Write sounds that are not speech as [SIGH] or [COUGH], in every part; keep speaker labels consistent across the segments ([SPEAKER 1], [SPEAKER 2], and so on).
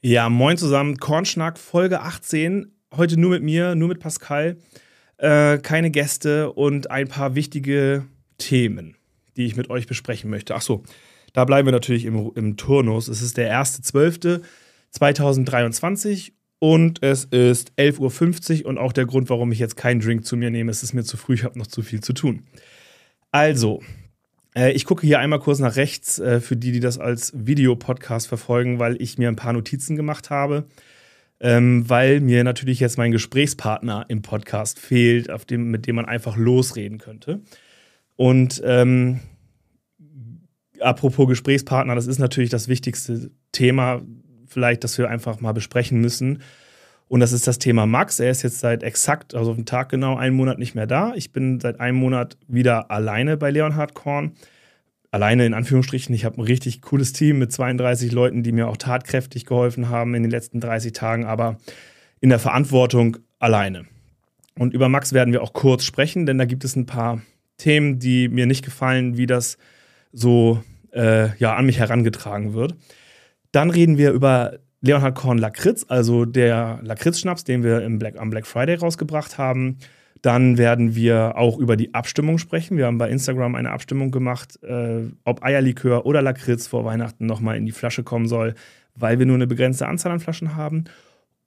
[SPEAKER 1] Ja, moin zusammen. Kornschnack, Folge 18. Heute nur mit mir, nur mit Pascal. Äh, keine Gäste und ein paar wichtige Themen, die ich mit euch besprechen möchte. Achso, da bleiben wir natürlich im, im Turnus. Es ist der 1.12.2023 und es ist 11.50 Uhr und auch der Grund, warum ich jetzt keinen Drink zu mir nehme. Es ist mir zu früh, ich habe noch zu viel zu tun. Also, ich gucke hier einmal kurz nach rechts äh, für die, die das als Videopodcast verfolgen, weil ich mir ein paar Notizen gemacht habe. Ähm, weil mir natürlich jetzt mein Gesprächspartner im Podcast fehlt, dem, mit dem man einfach losreden könnte. Und ähm, apropos Gesprächspartner, das ist natürlich das wichtigste Thema, vielleicht, das wir einfach mal besprechen müssen. Und das ist das Thema Max. Er ist jetzt seit exakt, also auf den Tag genau, einen Monat nicht mehr da. Ich bin seit einem Monat wieder alleine bei Leonhard Korn. Alleine in Anführungsstrichen. Ich habe ein richtig cooles Team mit 32 Leuten, die mir auch tatkräftig geholfen haben in den letzten 30 Tagen, aber in der Verantwortung alleine. Und über Max werden wir auch kurz sprechen, denn da gibt es ein paar Themen, die mir nicht gefallen, wie das so äh, ja, an mich herangetragen wird. Dann reden wir über Leonhard Korn Lakritz, also der Lakritz-Schnaps, den wir im Black, am Black Friday rausgebracht haben. Dann werden wir auch über die Abstimmung sprechen. Wir haben bei Instagram eine Abstimmung gemacht, äh, ob Eierlikör oder Lakritz vor Weihnachten nochmal in die Flasche kommen soll, weil wir nur eine begrenzte Anzahl an Flaschen haben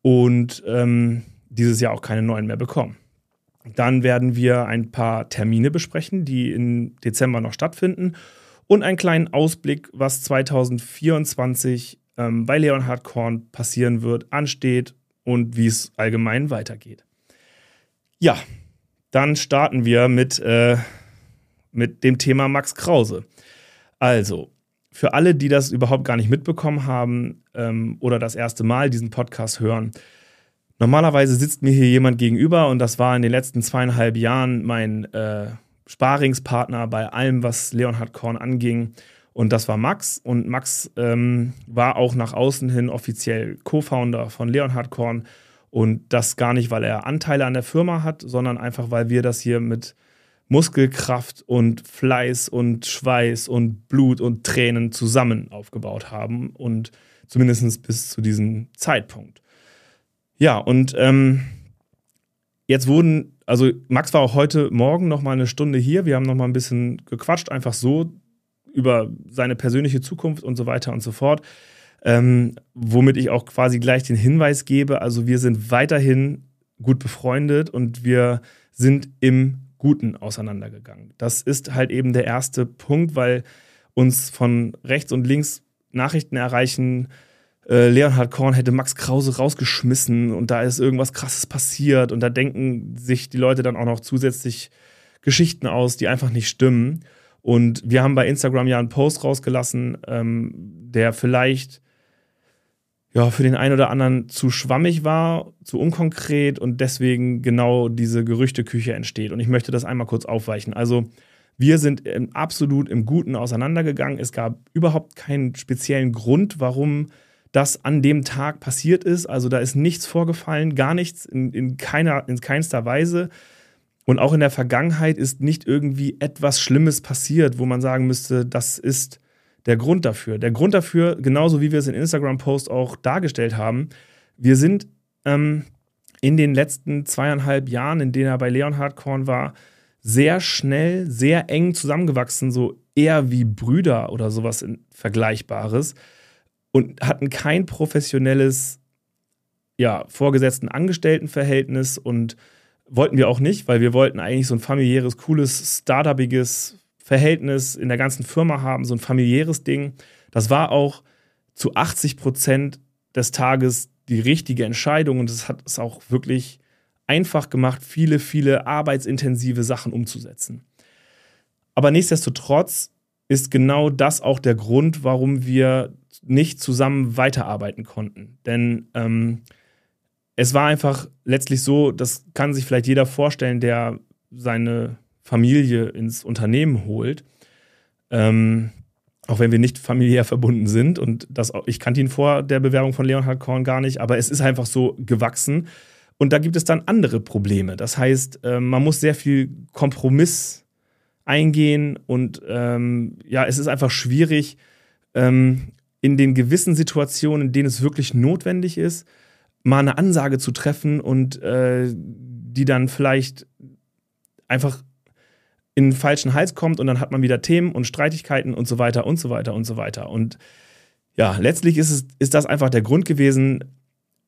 [SPEAKER 1] und ähm, dieses Jahr auch keine neuen mehr bekommen. Dann werden wir ein paar Termine besprechen, die im Dezember noch stattfinden und einen kleinen Ausblick, was 2024 ähm, bei Leonhard Korn passieren wird, ansteht und wie es allgemein weitergeht. Ja, dann starten wir mit, äh, mit dem Thema Max Krause. Also, für alle, die das überhaupt gar nicht mitbekommen haben ähm, oder das erste Mal diesen Podcast hören, normalerweise sitzt mir hier jemand gegenüber und das war in den letzten zweieinhalb Jahren mein äh, Sparingspartner bei allem, was Leonhard Korn anging. Und das war Max. Und Max ähm, war auch nach außen hin offiziell Co-Founder von Leonhard Korn. Und das gar nicht, weil er Anteile an der Firma hat, sondern einfach, weil wir das hier mit Muskelkraft und Fleiß und Schweiß und Blut und Tränen zusammen aufgebaut haben. Und zumindest bis zu diesem Zeitpunkt. Ja, und ähm, jetzt wurden, also Max war auch heute Morgen noch mal eine Stunde hier. Wir haben noch mal ein bisschen gequatscht, einfach so über seine persönliche Zukunft und so weiter und so fort. Ähm, womit ich auch quasi gleich den Hinweis gebe, also wir sind weiterhin gut befreundet und wir sind im Guten auseinandergegangen. Das ist halt eben der erste Punkt, weil uns von rechts und links Nachrichten erreichen, äh, Leonhard Korn hätte Max Krause rausgeschmissen und da ist irgendwas Krasses passiert und da denken sich die Leute dann auch noch zusätzlich Geschichten aus, die einfach nicht stimmen. Und wir haben bei Instagram ja einen Post rausgelassen, ähm, der vielleicht ja, für den einen oder anderen zu schwammig war, zu unkonkret und deswegen genau diese Gerüchteküche entsteht. Und ich möchte das einmal kurz aufweichen. Also, wir sind absolut im Guten auseinandergegangen. Es gab überhaupt keinen speziellen Grund, warum das an dem Tag passiert ist. Also, da ist nichts vorgefallen, gar nichts in, in, keiner, in keinster Weise. Und auch in der Vergangenheit ist nicht irgendwie etwas Schlimmes passiert, wo man sagen müsste, das ist der Grund dafür. Der Grund dafür, genauso wie wir es in Instagram-Post auch dargestellt haben, wir sind ähm, in den letzten zweieinhalb Jahren, in denen er bei Leonhard Korn war, sehr schnell, sehr eng zusammengewachsen, so eher wie Brüder oder sowas Vergleichbares und hatten kein professionelles, ja, vorgesetzten Angestelltenverhältnis und wollten wir auch nicht, weil wir wollten eigentlich so ein familiäres, cooles, startupiges Verhältnis in der ganzen Firma haben, so ein familiäres Ding. Das war auch zu 80 Prozent des Tages die richtige Entscheidung und es hat es auch wirklich einfach gemacht, viele, viele arbeitsintensive Sachen umzusetzen. Aber nichtsdestotrotz ist genau das auch der Grund, warum wir nicht zusammen weiterarbeiten konnten. Denn ähm, es war einfach letztlich so, das kann sich vielleicht jeder vorstellen, der seine Familie ins Unternehmen holt. Ähm, auch wenn wir nicht familiär verbunden sind. Und das, ich kannte ihn vor der Bewerbung von Leonhard Korn gar nicht, aber es ist einfach so gewachsen. Und da gibt es dann andere Probleme. Das heißt, äh, man muss sehr viel Kompromiss eingehen und ähm, ja, es ist einfach schwierig, ähm, in den gewissen Situationen, in denen es wirklich notwendig ist, mal eine Ansage zu treffen und äh, die dann vielleicht einfach in den falschen Hals kommt und dann hat man wieder Themen und Streitigkeiten und so weiter und so weiter und so weiter. Und ja, letztlich ist, es, ist das einfach der Grund gewesen,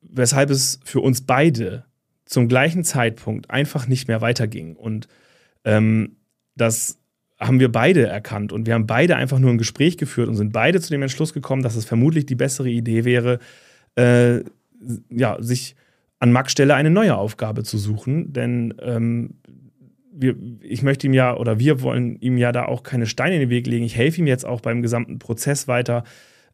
[SPEAKER 1] weshalb es für uns beide zum gleichen Zeitpunkt einfach nicht mehr weiterging. Und ähm, das haben wir beide erkannt und wir haben beide einfach nur ein Gespräch geführt und sind beide zu dem Entschluss gekommen, dass es vermutlich die bessere Idee wäre, äh, ja, sich an Max Stelle eine neue Aufgabe zu suchen. Denn ähm, wir, ich möchte ihm ja oder wir wollen ihm ja da auch keine Steine in den Weg legen. Ich helfe ihm jetzt auch beim gesamten Prozess weiter,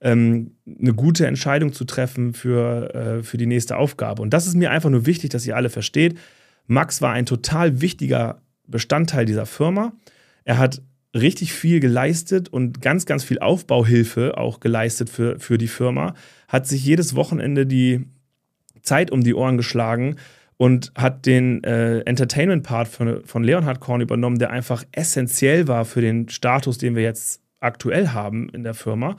[SPEAKER 1] ähm, eine gute Entscheidung zu treffen für, äh, für die nächste Aufgabe. Und das ist mir einfach nur wichtig, dass ihr alle versteht. Max war ein total wichtiger Bestandteil dieser Firma. Er hat richtig viel geleistet und ganz, ganz viel Aufbauhilfe auch geleistet für, für die Firma. Hat sich jedes Wochenende die Zeit um die Ohren geschlagen und hat den äh, Entertainment-Part von, von Leonhard Korn übernommen, der einfach essentiell war für den Status, den wir jetzt aktuell haben in der Firma.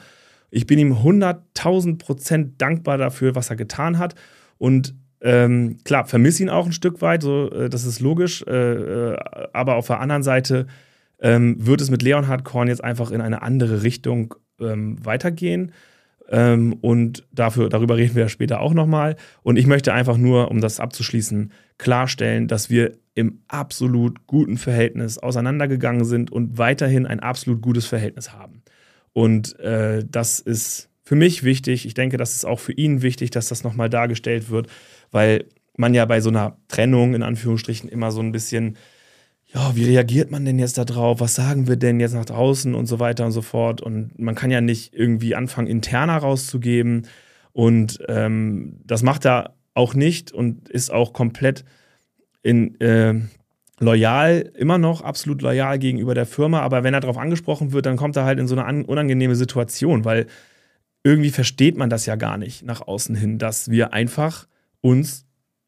[SPEAKER 1] Ich bin ihm 100.000 Prozent dankbar dafür, was er getan hat. Und ähm, klar, vermisse ihn auch ein Stück weit, so, äh, das ist logisch. Äh, äh, aber auf der anderen Seite ähm, wird es mit Leonhard Korn jetzt einfach in eine andere Richtung ähm, weitergehen. Ähm, und dafür, darüber reden wir später auch nochmal. Und ich möchte einfach nur, um das abzuschließen, klarstellen, dass wir im absolut guten Verhältnis auseinandergegangen sind und weiterhin ein absolut gutes Verhältnis haben. Und äh, das ist für mich wichtig. Ich denke, das ist auch für ihn wichtig, dass das nochmal dargestellt wird, weil man ja bei so einer Trennung in Anführungsstrichen immer so ein bisschen ja, wie reagiert man denn jetzt da drauf? Was sagen wir denn jetzt nach draußen und so weiter und so fort? Und man kann ja nicht irgendwie anfangen, interner rauszugeben. Und ähm, das macht er auch nicht und ist auch komplett in, äh, loyal, immer noch absolut loyal gegenüber der Firma. Aber wenn er darauf angesprochen wird, dann kommt er halt in so eine unangenehme Situation, weil irgendwie versteht man das ja gar nicht nach außen hin, dass wir einfach uns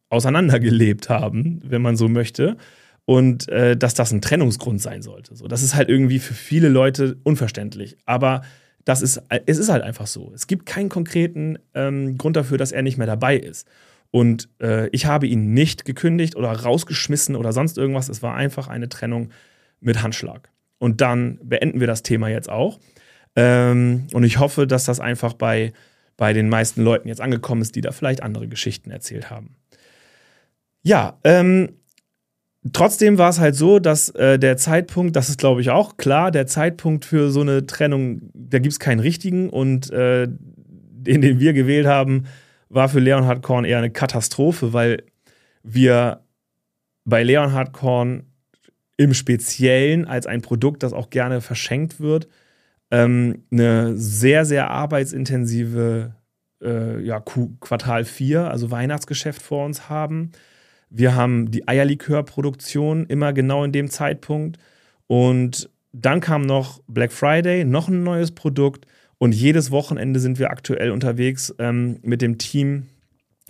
[SPEAKER 1] auseinandergelebt haben, wenn man so möchte und äh, dass das ein Trennungsgrund sein sollte. So, das ist halt irgendwie für viele Leute unverständlich. Aber das ist, es ist halt einfach so. Es gibt keinen konkreten ähm, Grund dafür, dass er nicht mehr dabei ist. Und äh, ich habe ihn nicht gekündigt oder rausgeschmissen oder sonst irgendwas. Es war einfach eine Trennung mit Handschlag. Und dann beenden wir das Thema jetzt auch. Ähm, und ich hoffe, dass das einfach bei, bei den meisten Leuten jetzt angekommen ist, die da vielleicht andere Geschichten erzählt haben. Ja, ähm, Trotzdem war es halt so, dass äh, der Zeitpunkt, das ist glaube ich auch klar, der Zeitpunkt für so eine Trennung, da gibt es keinen richtigen und äh, den, den wir gewählt haben, war für Leonhard Korn eher eine Katastrophe, weil wir bei Leonhard Korn im Speziellen als ein Produkt, das auch gerne verschenkt wird, ähm, eine sehr, sehr arbeitsintensive äh, ja, Quartal 4, also Weihnachtsgeschäft vor uns haben wir haben die Eierlikörproduktion immer genau in dem Zeitpunkt. Und dann kam noch Black Friday, noch ein neues Produkt. Und jedes Wochenende sind wir aktuell unterwegs ähm, mit dem Team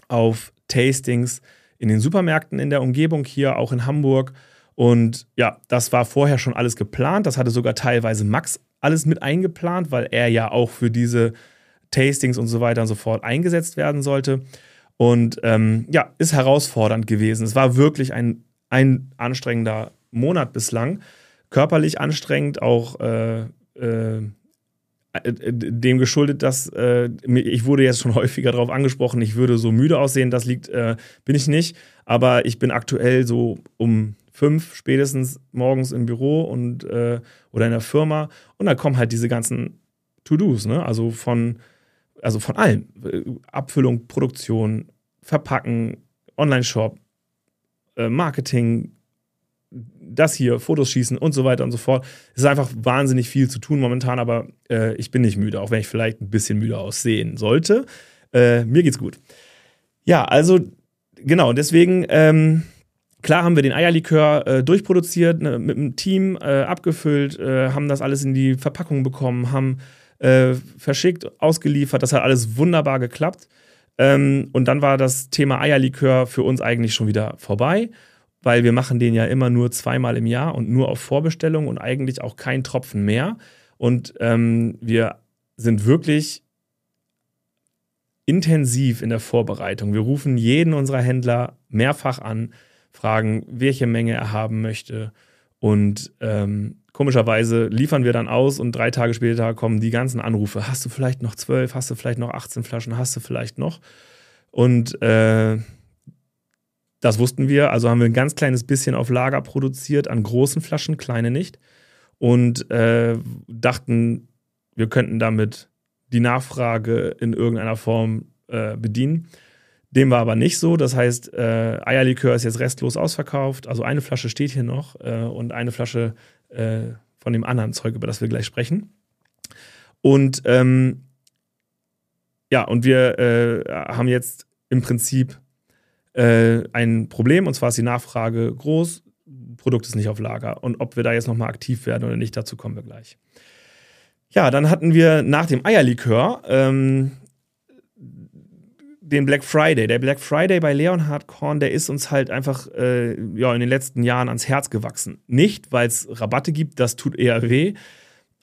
[SPEAKER 1] auf Tastings in den Supermärkten in der Umgebung hier, auch in Hamburg. Und ja, das war vorher schon alles geplant. Das hatte sogar teilweise Max alles mit eingeplant, weil er ja auch für diese Tastings und so weiter und so fort eingesetzt werden sollte. Und ähm, ja, ist herausfordernd gewesen. Es war wirklich ein, ein anstrengender Monat bislang. Körperlich anstrengend, auch äh, äh, dem geschuldet, dass äh, ich wurde jetzt schon [LAUGHS] häufiger darauf angesprochen, ich würde so müde aussehen. Das liegt, äh, bin ich nicht. Aber ich bin aktuell so um fünf spätestens morgens im Büro und äh, oder in der Firma. Und da kommen halt diese ganzen To-Dos, ne? Also von also von allem. Abfüllung, Produktion, Verpacken, Online-Shop, äh, Marketing, das hier, Fotos schießen und so weiter und so fort. Es ist einfach wahnsinnig viel zu tun momentan, aber äh, ich bin nicht müde, auch wenn ich vielleicht ein bisschen müde aussehen sollte. Äh, mir geht's gut. Ja, also genau, deswegen, ähm, klar haben wir den Eierlikör äh, durchproduziert, ne, mit dem Team äh, abgefüllt, äh, haben das alles in die Verpackung bekommen, haben äh, verschickt, ausgeliefert. Das hat alles wunderbar geklappt. Ähm, und dann war das Thema Eierlikör für uns eigentlich schon wieder vorbei, weil wir machen den ja immer nur zweimal im Jahr und nur auf Vorbestellung und eigentlich auch kein Tropfen mehr. Und ähm, wir sind wirklich intensiv in der Vorbereitung. Wir rufen jeden unserer Händler mehrfach an, fragen, welche Menge er haben möchte. Und ähm, komischerweise liefern wir dann aus und drei Tage später kommen die ganzen Anrufe. Hast du vielleicht noch zwölf? Hast du vielleicht noch 18 Flaschen? Hast du vielleicht noch? Und äh, das wussten wir. Also haben wir ein ganz kleines bisschen auf Lager produziert an großen Flaschen, kleine nicht. Und äh, dachten, wir könnten damit die Nachfrage in irgendeiner Form äh, bedienen. Dem war aber nicht so. Das heißt, äh, Eierlikör ist jetzt restlos ausverkauft. Also eine Flasche steht hier noch äh, und eine Flasche äh, von dem anderen Zeug, über das wir gleich sprechen. Und ähm, ja, und wir äh, haben jetzt im Prinzip äh, ein Problem, und zwar ist die Nachfrage groß, Produkt ist nicht auf Lager. Und ob wir da jetzt nochmal aktiv werden oder nicht, dazu kommen wir gleich. Ja, dann hatten wir nach dem Eierlikör ähm, den Black Friday. Der Black Friday bei Leonhard Korn, der ist uns halt einfach äh, ja, in den letzten Jahren ans Herz gewachsen. Nicht, weil es Rabatte gibt, das tut eher weh.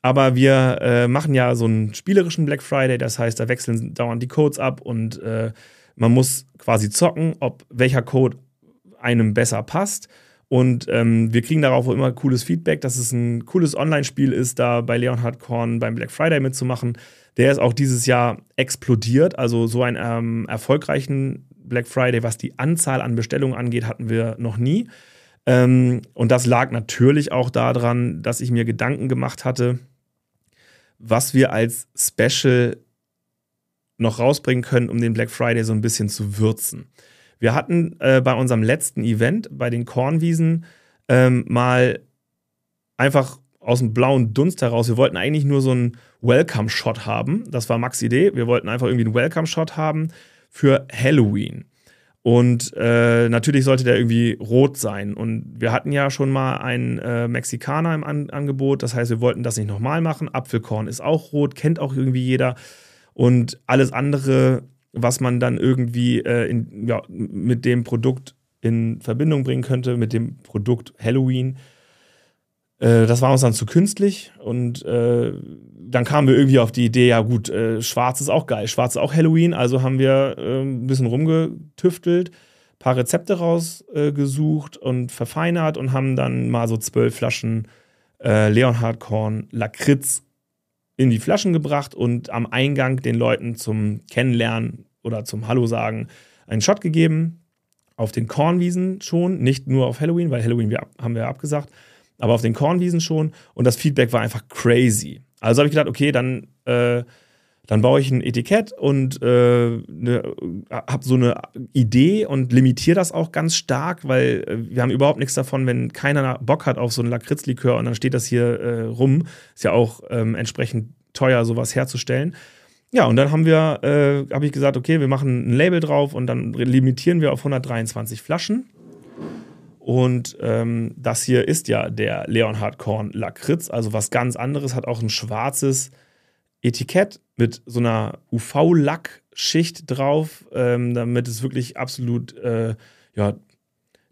[SPEAKER 1] Aber wir äh, machen ja so einen spielerischen Black Friday, das heißt, da wechseln dauernd die Codes ab und äh, man muss quasi zocken, ob welcher Code einem besser passt. Und ähm, wir kriegen darauf immer cooles Feedback, dass es ein cooles Online-Spiel ist, da bei Leonhard Korn beim Black Friday mitzumachen. Der ist auch dieses Jahr explodiert. Also so einen ähm, erfolgreichen Black Friday, was die Anzahl an Bestellungen angeht, hatten wir noch nie. Ähm, und das lag natürlich auch daran, dass ich mir Gedanken gemacht hatte, was wir als Special noch rausbringen können, um den Black Friday so ein bisschen zu würzen. Wir hatten äh, bei unserem letzten Event, bei den Kornwiesen, ähm, mal einfach aus dem blauen Dunst heraus, wir wollten eigentlich nur so einen Welcome-Shot haben. Das war Max Idee. Wir wollten einfach irgendwie einen Welcome-Shot haben für Halloween. Und äh, natürlich sollte der irgendwie rot sein. Und wir hatten ja schon mal einen äh, Mexikaner im An Angebot. Das heißt, wir wollten das nicht nochmal machen. Apfelkorn ist auch rot, kennt auch irgendwie jeder. Und alles andere was man dann irgendwie äh, in, ja, mit dem Produkt in Verbindung bringen könnte, mit dem Produkt Halloween. Äh, das war uns dann zu künstlich und äh, dann kamen wir irgendwie auf die Idee, ja gut, äh, schwarz ist auch geil, schwarz ist auch Halloween, also haben wir äh, ein bisschen rumgetüftelt, paar Rezepte rausgesucht und verfeinert und haben dann mal so zwölf Flaschen äh, Leonhard Korn Lakritz in die Flaschen gebracht und am Eingang den Leuten zum Kennenlernen oder zum Hallo sagen einen Shot gegeben. Auf den Kornwiesen schon, nicht nur auf Halloween, weil Halloween wir, haben wir abgesagt, aber auf den Kornwiesen schon. Und das Feedback war einfach crazy. Also habe ich gedacht, okay, dann, äh, dann baue ich ein Etikett und äh, ne, habe so eine Idee und limitiere das auch ganz stark, weil äh, wir haben überhaupt nichts davon, wenn keiner Bock hat auf so einen Lakritzlikör und dann steht das hier äh, rum. Ist ja auch ähm, entsprechend teuer, sowas herzustellen. Ja, und dann haben wir, äh, habe ich gesagt, okay, wir machen ein Label drauf und dann limitieren wir auf 123 Flaschen. Und ähm, das hier ist ja der Leonhard Korn Lakritz, also was ganz anderes, hat auch ein schwarzes Etikett mit so einer UV-Lackschicht drauf, ähm, damit es wirklich absolut äh, ja,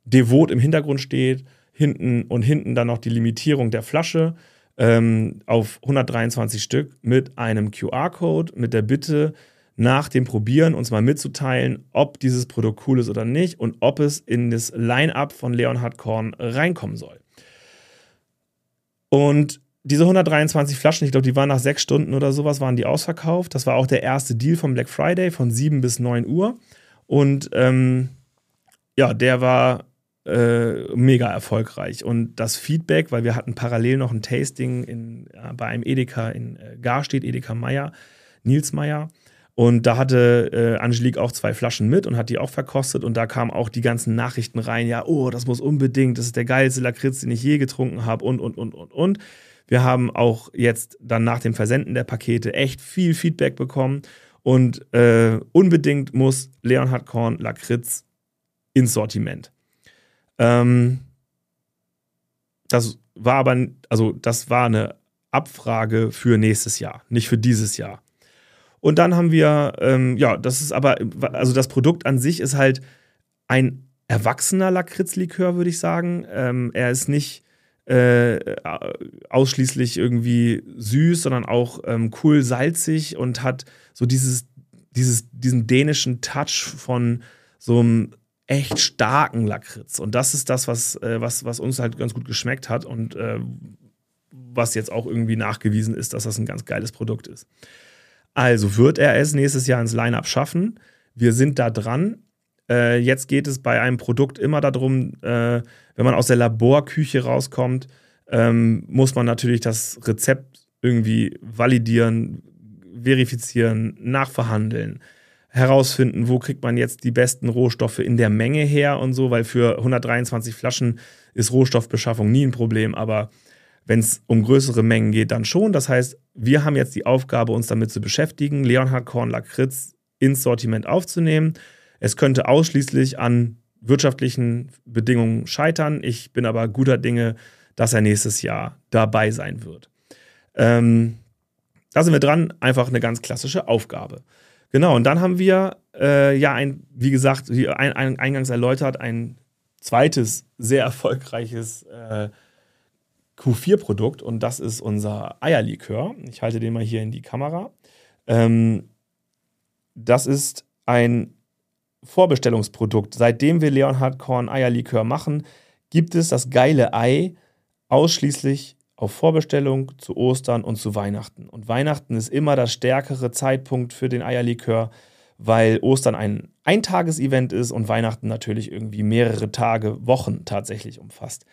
[SPEAKER 1] devot im Hintergrund steht. Hinten und hinten dann noch die Limitierung der Flasche ähm, auf 123 Stück mit einem QR-Code, mit der Bitte, nach dem Probieren uns mal mitzuteilen, ob dieses Produkt cool ist oder nicht und ob es in das Line-up von Leonhard Korn reinkommen soll. Und diese 123 Flaschen, ich glaube, die waren nach sechs Stunden oder sowas, waren die ausverkauft. Das war auch der erste Deal vom Black Friday von 7 bis 9 Uhr. Und ähm, ja, der war äh, mega erfolgreich. Und das Feedback, weil wir hatten parallel noch ein Tasting in, äh, bei einem Edeka in äh, Garstedt, Edeka Meier, Nils Meier. Und da hatte äh, Angelique auch zwei Flaschen mit und hat die auch verkostet. Und da kamen auch die ganzen Nachrichten rein: ja, oh, das muss unbedingt, das ist der geilste Lakritz, den ich je getrunken habe und, und, und, und, und. Wir haben auch jetzt dann nach dem Versenden der Pakete echt viel Feedback bekommen. Und äh, unbedingt muss Leonhard Korn Lakritz ins Sortiment. Ähm, das war aber, also das war eine Abfrage für nächstes Jahr, nicht für dieses Jahr. Und dann haben wir, ähm, ja, das ist aber, also das Produkt an sich ist halt ein erwachsener Lakritzlikör, würde ich sagen. Ähm, er ist nicht äh, ausschließlich irgendwie süß, sondern auch ähm, cool salzig und hat so dieses dieses, diesen dänischen Touch von so einem echt starken Lakritz. Und das ist das, was, äh, was, was uns halt ganz gut geschmeckt hat und äh, was jetzt auch irgendwie nachgewiesen ist, dass das ein ganz geiles Produkt ist. Also wird er es nächstes Jahr ins Line-Up schaffen. Wir sind da dran. Äh, jetzt geht es bei einem Produkt immer darum, äh, wenn man aus der Laborküche rauskommt, ähm, muss man natürlich das Rezept irgendwie validieren, verifizieren, nachverhandeln, herausfinden, wo kriegt man jetzt die besten Rohstoffe in der Menge her und so, weil für 123 Flaschen ist Rohstoffbeschaffung nie ein Problem, aber wenn es um größere Mengen geht, dann schon. Das heißt, wir haben jetzt die Aufgabe, uns damit zu beschäftigen, Leonhard Korn Lakritz ins Sortiment aufzunehmen. Es könnte ausschließlich an wirtschaftlichen Bedingungen scheitern. Ich bin aber guter Dinge, dass er nächstes Jahr dabei sein wird. Ähm, da sind wir dran, einfach eine ganz klassische Aufgabe. Genau, und dann haben wir äh, ja ein, wie gesagt, wie ein, ein, eingangs erläutert, ein zweites sehr erfolgreiches äh, Q4-Produkt und das ist unser Eierlikör. Ich halte den mal hier in die Kamera. Ähm, das ist ein Vorbestellungsprodukt. Seitdem wir Leonhard Korn Eierlikör machen, gibt es das geile Ei ausschließlich auf Vorbestellung zu Ostern und zu Weihnachten. Und Weihnachten ist immer der stärkere Zeitpunkt für den Eierlikör, weil Ostern ein Eintages-Event ist und Weihnachten natürlich irgendwie mehrere Tage, Wochen tatsächlich umfasst.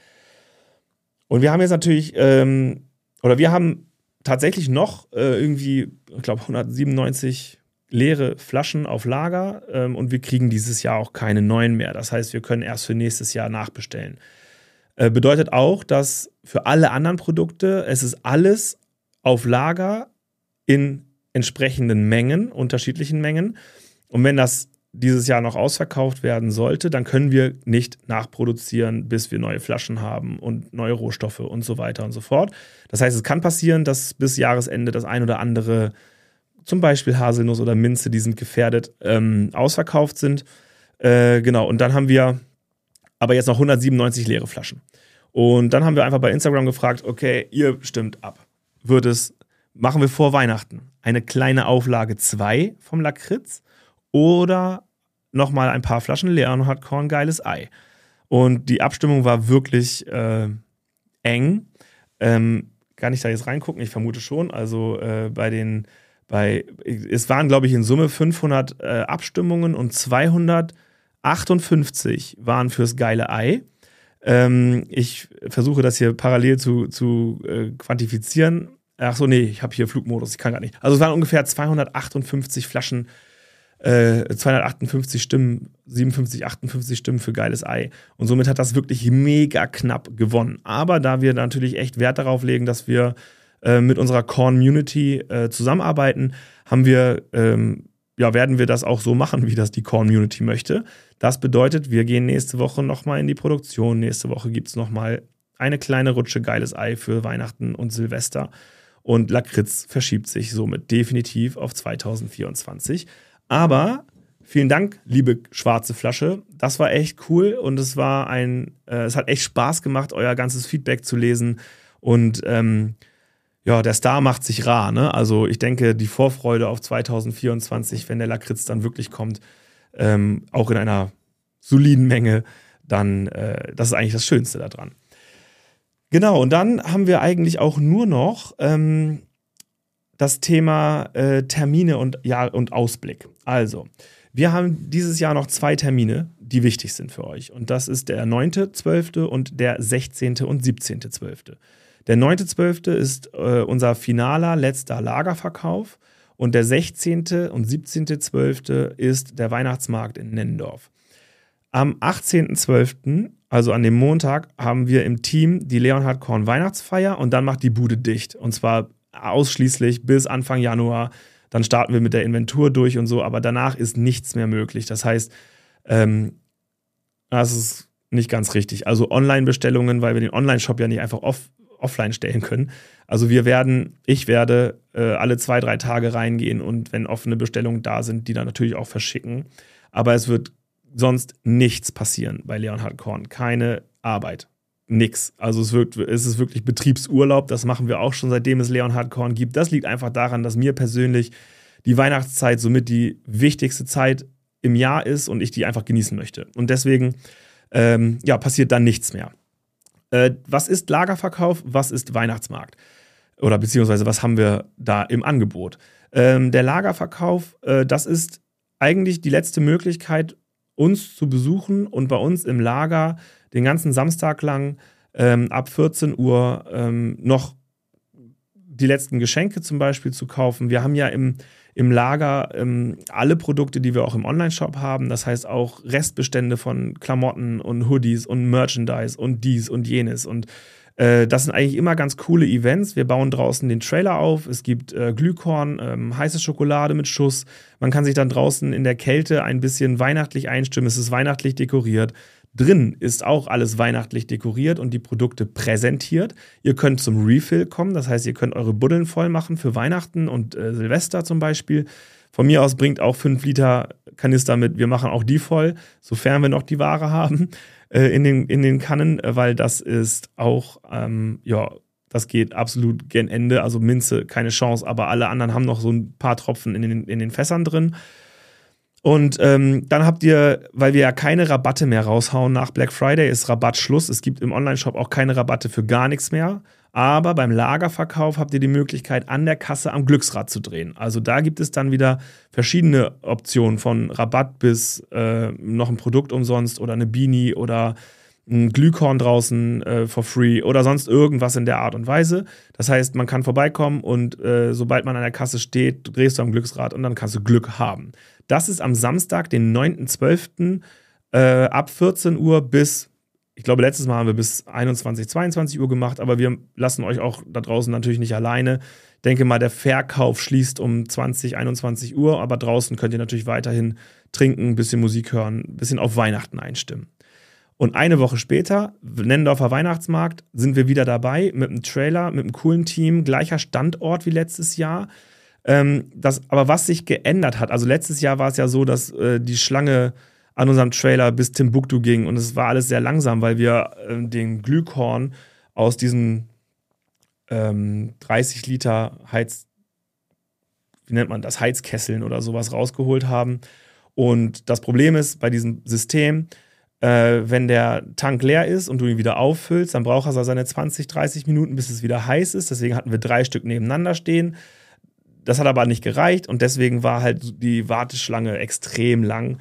[SPEAKER 1] Und wir haben jetzt natürlich, ähm, oder wir haben tatsächlich noch äh, irgendwie, ich glaube, 197 leere Flaschen auf Lager ähm, und wir kriegen dieses Jahr auch keine neuen mehr. Das heißt, wir können erst für nächstes Jahr nachbestellen. Äh, bedeutet auch, dass für alle anderen Produkte es ist alles auf Lager in entsprechenden Mengen, unterschiedlichen Mengen. Und wenn das dieses Jahr noch ausverkauft werden sollte, dann können wir nicht nachproduzieren, bis wir neue Flaschen haben und neue Rohstoffe und so weiter und so fort. Das heißt, es kann passieren, dass bis Jahresende das ein oder andere, zum Beispiel Haselnuss oder Minze, die sind gefährdet, ähm, ausverkauft sind. Äh, genau, und dann haben wir aber jetzt noch 197 leere Flaschen. Und dann haben wir einfach bei Instagram gefragt, okay, ihr stimmt ab. Wird es, machen wir vor Weihnachten eine kleine Auflage 2 vom Lakritz oder nochmal ein paar Flaschen Leonhard Korn geiles Ei. Und die Abstimmung war wirklich äh, eng. Ähm, kann ich da jetzt reingucken? Ich vermute schon. Also äh, bei den, bei, es waren glaube ich in Summe 500 äh, Abstimmungen und 258 waren fürs geile Ei. Ähm, ich versuche das hier parallel zu, zu äh, quantifizieren. Ach so, nee, ich habe hier Flugmodus, ich kann gar nicht. Also es waren ungefähr 258 Flaschen, äh, 258 Stimmen, 57, 58 Stimmen für geiles Ei. Und somit hat das wirklich mega knapp gewonnen. Aber da wir natürlich echt Wert darauf legen, dass wir äh, mit unserer Community äh, zusammenarbeiten, haben wir ähm, ja, werden wir das auch so machen, wie das die Community möchte. Das bedeutet, wir gehen nächste Woche nochmal in die Produktion. Nächste Woche gibt es nochmal eine kleine Rutsche geiles Ei für Weihnachten und Silvester. Und Lakritz verschiebt sich somit definitiv auf 2024. Aber vielen Dank, liebe schwarze Flasche. Das war echt cool und es war ein, äh, es hat echt Spaß gemacht, euer ganzes Feedback zu lesen. Und ähm, ja, der Star macht sich rar. Ne? Also ich denke, die Vorfreude auf 2024, wenn der Lakritz dann wirklich kommt, ähm, auch in einer soliden Menge, dann äh, das ist eigentlich das Schönste daran. Genau, und dann haben wir eigentlich auch nur noch ähm, das Thema äh, Termine und, ja, und Ausblick. Also, wir haben dieses Jahr noch zwei Termine, die wichtig sind für euch. Und das ist der 9.12. und der 16. und 17.12. Der 9.12. ist äh, unser finaler letzter Lagerverkauf und der 16. und 17.12. ist der Weihnachtsmarkt in Nennendorf. Am 18.12., also an dem Montag, haben wir im Team die Leonhard Korn Weihnachtsfeier und dann macht die Bude dicht. Und zwar ausschließlich bis Anfang Januar. Dann starten wir mit der Inventur durch und so, aber danach ist nichts mehr möglich. Das heißt, ähm, das ist nicht ganz richtig. Also Online-Bestellungen, weil wir den Online-Shop ja nicht einfach off offline stellen können. Also wir werden, ich werde äh, alle zwei, drei Tage reingehen und wenn offene Bestellungen da sind, die dann natürlich auch verschicken. Aber es wird sonst nichts passieren bei Leonhard Korn. Keine Arbeit. Nix. Also es, wird, es ist wirklich Betriebsurlaub. Das machen wir auch schon, seitdem es Leonhard Korn gibt. Das liegt einfach daran, dass mir persönlich die Weihnachtszeit somit die wichtigste Zeit im Jahr ist und ich die einfach genießen möchte. Und deswegen ähm, ja, passiert dann nichts mehr. Äh, was ist Lagerverkauf? Was ist Weihnachtsmarkt? Oder beziehungsweise was haben wir da im Angebot? Ähm, der Lagerverkauf, äh, das ist eigentlich die letzte Möglichkeit, uns zu besuchen und bei uns im Lager den ganzen Samstag lang ähm, ab 14 Uhr ähm, noch die letzten Geschenke zum Beispiel zu kaufen. Wir haben ja im, im Lager ähm, alle Produkte, die wir auch im Online-Shop haben. Das heißt auch Restbestände von Klamotten und Hoodies und Merchandise und dies und jenes. Und äh, das sind eigentlich immer ganz coole Events. Wir bauen draußen den Trailer auf. Es gibt äh, Glühkorn, ähm, heiße Schokolade mit Schuss. Man kann sich dann draußen in der Kälte ein bisschen weihnachtlich einstimmen. Es ist weihnachtlich dekoriert. Drin ist auch alles weihnachtlich dekoriert und die Produkte präsentiert. Ihr könnt zum Refill kommen, das heißt, ihr könnt eure Buddeln voll machen für Weihnachten und äh, Silvester zum Beispiel. Von mir aus bringt auch 5 Liter Kanister mit. Wir machen auch die voll, sofern wir noch die Ware haben äh, in, den, in den Kannen, weil das ist auch, ähm, ja, das geht absolut gen Ende. Also Minze, keine Chance, aber alle anderen haben noch so ein paar Tropfen in den, in den Fässern drin. Und ähm, dann habt ihr, weil wir ja keine Rabatte mehr raushauen, nach Black Friday ist Rabattschluss. Es gibt im Online-Shop auch keine Rabatte für gar nichts mehr. Aber beim Lagerverkauf habt ihr die Möglichkeit, an der Kasse am Glücksrad zu drehen. Also da gibt es dann wieder verschiedene Optionen von Rabatt bis äh, noch ein Produkt umsonst oder eine Beanie oder ein Glühkorn draußen äh, for free oder sonst irgendwas in der Art und Weise. Das heißt, man kann vorbeikommen und äh, sobald man an der Kasse steht, drehst du am Glücksrad und dann kannst du Glück haben. Das ist am Samstag, den 9.12. Äh, ab 14 Uhr bis, ich glaube, letztes Mal haben wir bis 21, 22 Uhr gemacht, aber wir lassen euch auch da draußen natürlich nicht alleine. Ich denke mal, der Verkauf schließt um 20, 21 Uhr, aber draußen könnt ihr natürlich weiterhin trinken, ein bisschen Musik hören, ein bisschen auf Weihnachten einstimmen. Und eine Woche später, Nennendorfer Weihnachtsmarkt, sind wir wieder dabei mit einem Trailer, mit einem coolen Team, gleicher Standort wie letztes Jahr. Ähm, das, aber was sich geändert hat, also letztes Jahr war es ja so, dass äh, die Schlange an unserem Trailer bis Timbuktu ging und es war alles sehr langsam, weil wir äh, den Glühkorn aus diesen ähm, 30 Liter Heiz, wie nennt man das, Heizkesseln oder sowas rausgeholt haben. Und das Problem ist bei diesem System, äh, wenn der Tank leer ist und du ihn wieder auffüllst, dann braucht er seine 20, 30 Minuten, bis es wieder heiß ist. Deswegen hatten wir drei Stück nebeneinander stehen. Das hat aber nicht gereicht und deswegen war halt die Warteschlange extrem lang.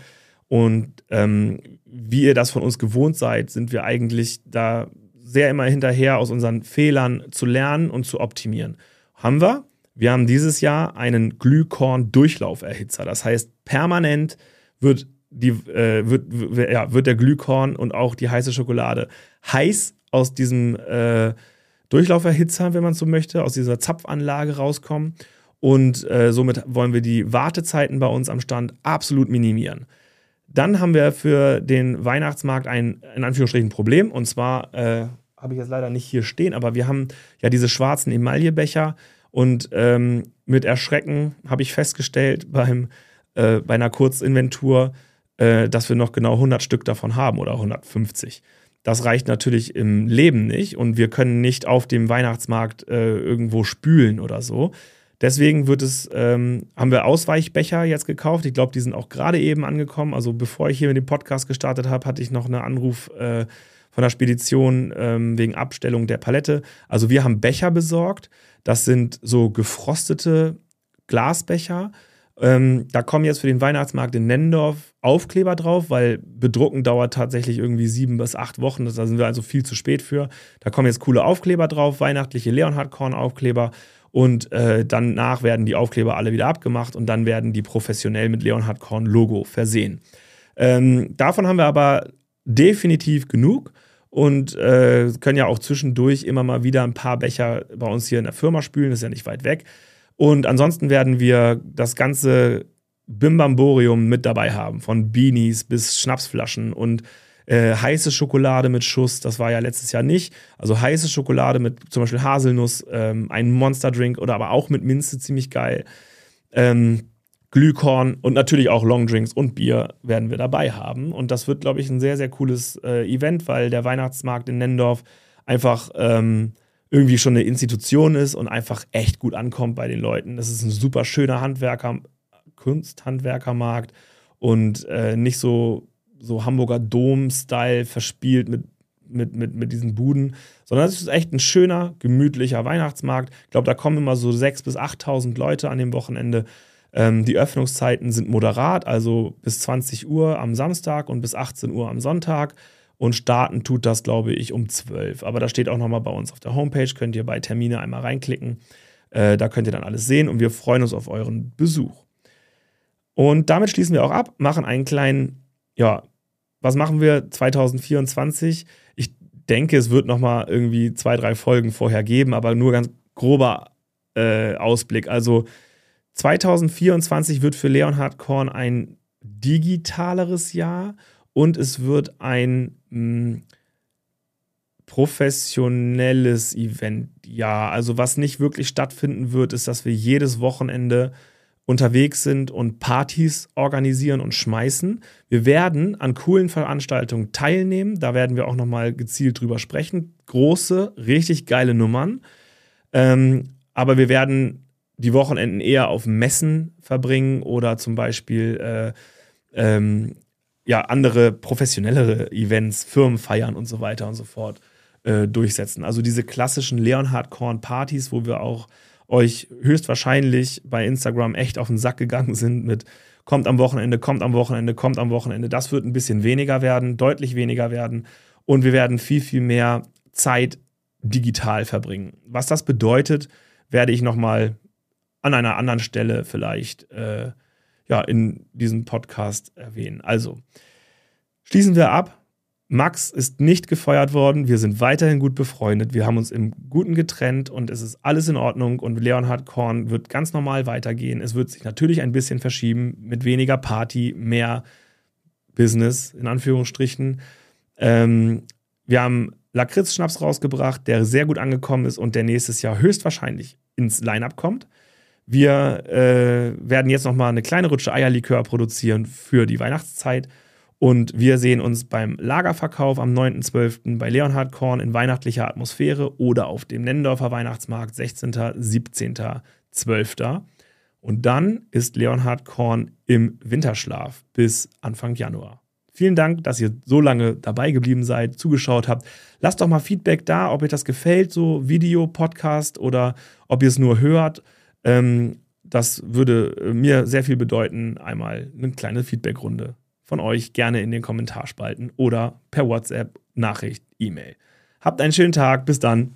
[SPEAKER 1] Und ähm, wie ihr das von uns gewohnt seid, sind wir eigentlich da sehr immer hinterher, aus unseren Fehlern zu lernen und zu optimieren. Haben wir? Wir haben dieses Jahr einen Glühkorn-Durchlauferhitzer. Das heißt, permanent wird, die, äh, wird, ja, wird der Glühkorn und auch die heiße Schokolade heiß aus diesem äh, Durchlauferhitzer, wenn man so möchte, aus dieser Zapfanlage rauskommen. Und äh, somit wollen wir die Wartezeiten bei uns am Stand absolut minimieren. Dann haben wir für den Weihnachtsmarkt ein, in Anführungsstrichen, Problem. Und zwar äh, habe ich jetzt leider nicht hier stehen, aber wir haben ja diese schwarzen Emaillebecher. Und ähm, mit Erschrecken habe ich festgestellt beim, äh, bei einer Kurzinventur, äh, dass wir noch genau 100 Stück davon haben oder 150. Das reicht natürlich im Leben nicht und wir können nicht auf dem Weihnachtsmarkt äh, irgendwo spülen oder so. Deswegen wird es, ähm, haben wir Ausweichbecher jetzt gekauft. Ich glaube, die sind auch gerade eben angekommen. Also bevor ich hier mit dem Podcast gestartet habe, hatte ich noch einen Anruf äh, von der Spedition ähm, wegen Abstellung der Palette. Also wir haben Becher besorgt. Das sind so gefrostete Glasbecher. Ähm, da kommen jetzt für den Weihnachtsmarkt in Nennendorf Aufkleber drauf, weil bedrucken dauert tatsächlich irgendwie sieben bis acht Wochen. Da sind wir also viel zu spät für. Da kommen jetzt coole Aufkleber drauf, weihnachtliche Leonhardkorn-Aufkleber. Und äh, danach werden die Aufkleber alle wieder abgemacht und dann werden die professionell mit Leonhard Korn Logo versehen. Ähm, davon haben wir aber definitiv genug und äh, können ja auch zwischendurch immer mal wieder ein paar Becher bei uns hier in der Firma spülen, das ist ja nicht weit weg. Und ansonsten werden wir das ganze Bimbamborium mit dabei haben, von Beanies bis Schnapsflaschen und äh, heiße Schokolade mit Schuss, das war ja letztes Jahr nicht. Also heiße Schokolade mit zum Beispiel Haselnuss, ähm, ein Monsterdrink oder aber auch mit Minze ziemlich geil. Ähm, Glühkorn und natürlich auch Longdrinks und Bier werden wir dabei haben. Und das wird, glaube ich, ein sehr, sehr cooles äh, Event, weil der Weihnachtsmarkt in Nendorf einfach ähm, irgendwie schon eine Institution ist und einfach echt gut ankommt bei den Leuten. Das ist ein super schöner Handwerker, Kunsthandwerkermarkt und äh, nicht so, so Hamburger Dom-Style verspielt mit, mit, mit, mit diesen Buden, sondern es ist echt ein schöner, gemütlicher Weihnachtsmarkt. Ich glaube, da kommen immer so 6.000 bis 8.000 Leute an dem Wochenende. Ähm, die Öffnungszeiten sind moderat, also bis 20 Uhr am Samstag und bis 18 Uhr am Sonntag. Und starten tut das, glaube ich, um 12. Aber da steht auch nochmal bei uns auf der Homepage, könnt ihr bei Termine einmal reinklicken. Äh, da könnt ihr dann alles sehen und wir freuen uns auf euren Besuch. Und damit schließen wir auch ab, machen einen kleinen, ja, was machen wir 2024? Ich denke, es wird nochmal irgendwie zwei, drei Folgen vorher geben, aber nur ganz grober äh, Ausblick. Also 2024 wird für Leonhard Korn ein digitaleres Jahr und es wird ein hm, professionelles Event. Ja, also was nicht wirklich stattfinden wird, ist, dass wir jedes Wochenende unterwegs sind und Partys organisieren und schmeißen. Wir werden an coolen Veranstaltungen teilnehmen. Da werden wir auch nochmal gezielt drüber sprechen. Große, richtig geile Nummern. Ähm, aber wir werden die Wochenenden eher auf Messen verbringen oder zum Beispiel äh, ähm, ja, andere professionellere Events, Firmen feiern und so weiter und so fort äh, durchsetzen. Also diese klassischen Leonhard Korn Partys, wo wir auch euch höchstwahrscheinlich bei Instagram echt auf den Sack gegangen sind mit kommt am Wochenende, kommt am Wochenende, kommt am Wochenende. Das wird ein bisschen weniger werden, deutlich weniger werden. Und wir werden viel, viel mehr Zeit digital verbringen. Was das bedeutet, werde ich nochmal an einer anderen Stelle vielleicht äh, ja, in diesem Podcast erwähnen. Also, schließen wir ab. Max ist nicht gefeuert worden. Wir sind weiterhin gut befreundet. Wir haben uns im Guten getrennt und es ist alles in Ordnung. Und Leonhard Korn wird ganz normal weitergehen. Es wird sich natürlich ein bisschen verschieben mit weniger Party, mehr Business, in Anführungsstrichen. Ähm, wir haben Lakritz-Schnaps rausgebracht, der sehr gut angekommen ist und der nächstes Jahr höchstwahrscheinlich ins Line-Up kommt. Wir äh, werden jetzt nochmal eine kleine Rutsche Eierlikör produzieren für die Weihnachtszeit. Und wir sehen uns beim Lagerverkauf am 9.12. bei Leonhard Korn in weihnachtlicher Atmosphäre oder auf dem Nennendorfer Weihnachtsmarkt 16., 17., 12. Und dann ist Leonhard Korn im Winterschlaf bis Anfang Januar. Vielen Dank, dass ihr so lange dabei geblieben seid, zugeschaut habt. Lasst doch mal Feedback da, ob euch das gefällt, so Video, Podcast oder ob ihr es nur hört. Ähm, das würde äh, mir sehr viel bedeuten. Einmal eine kleine Feedbackrunde von euch gerne in den Kommentarspalten oder per WhatsApp, Nachricht, E-Mail. Habt einen schönen Tag. Bis dann.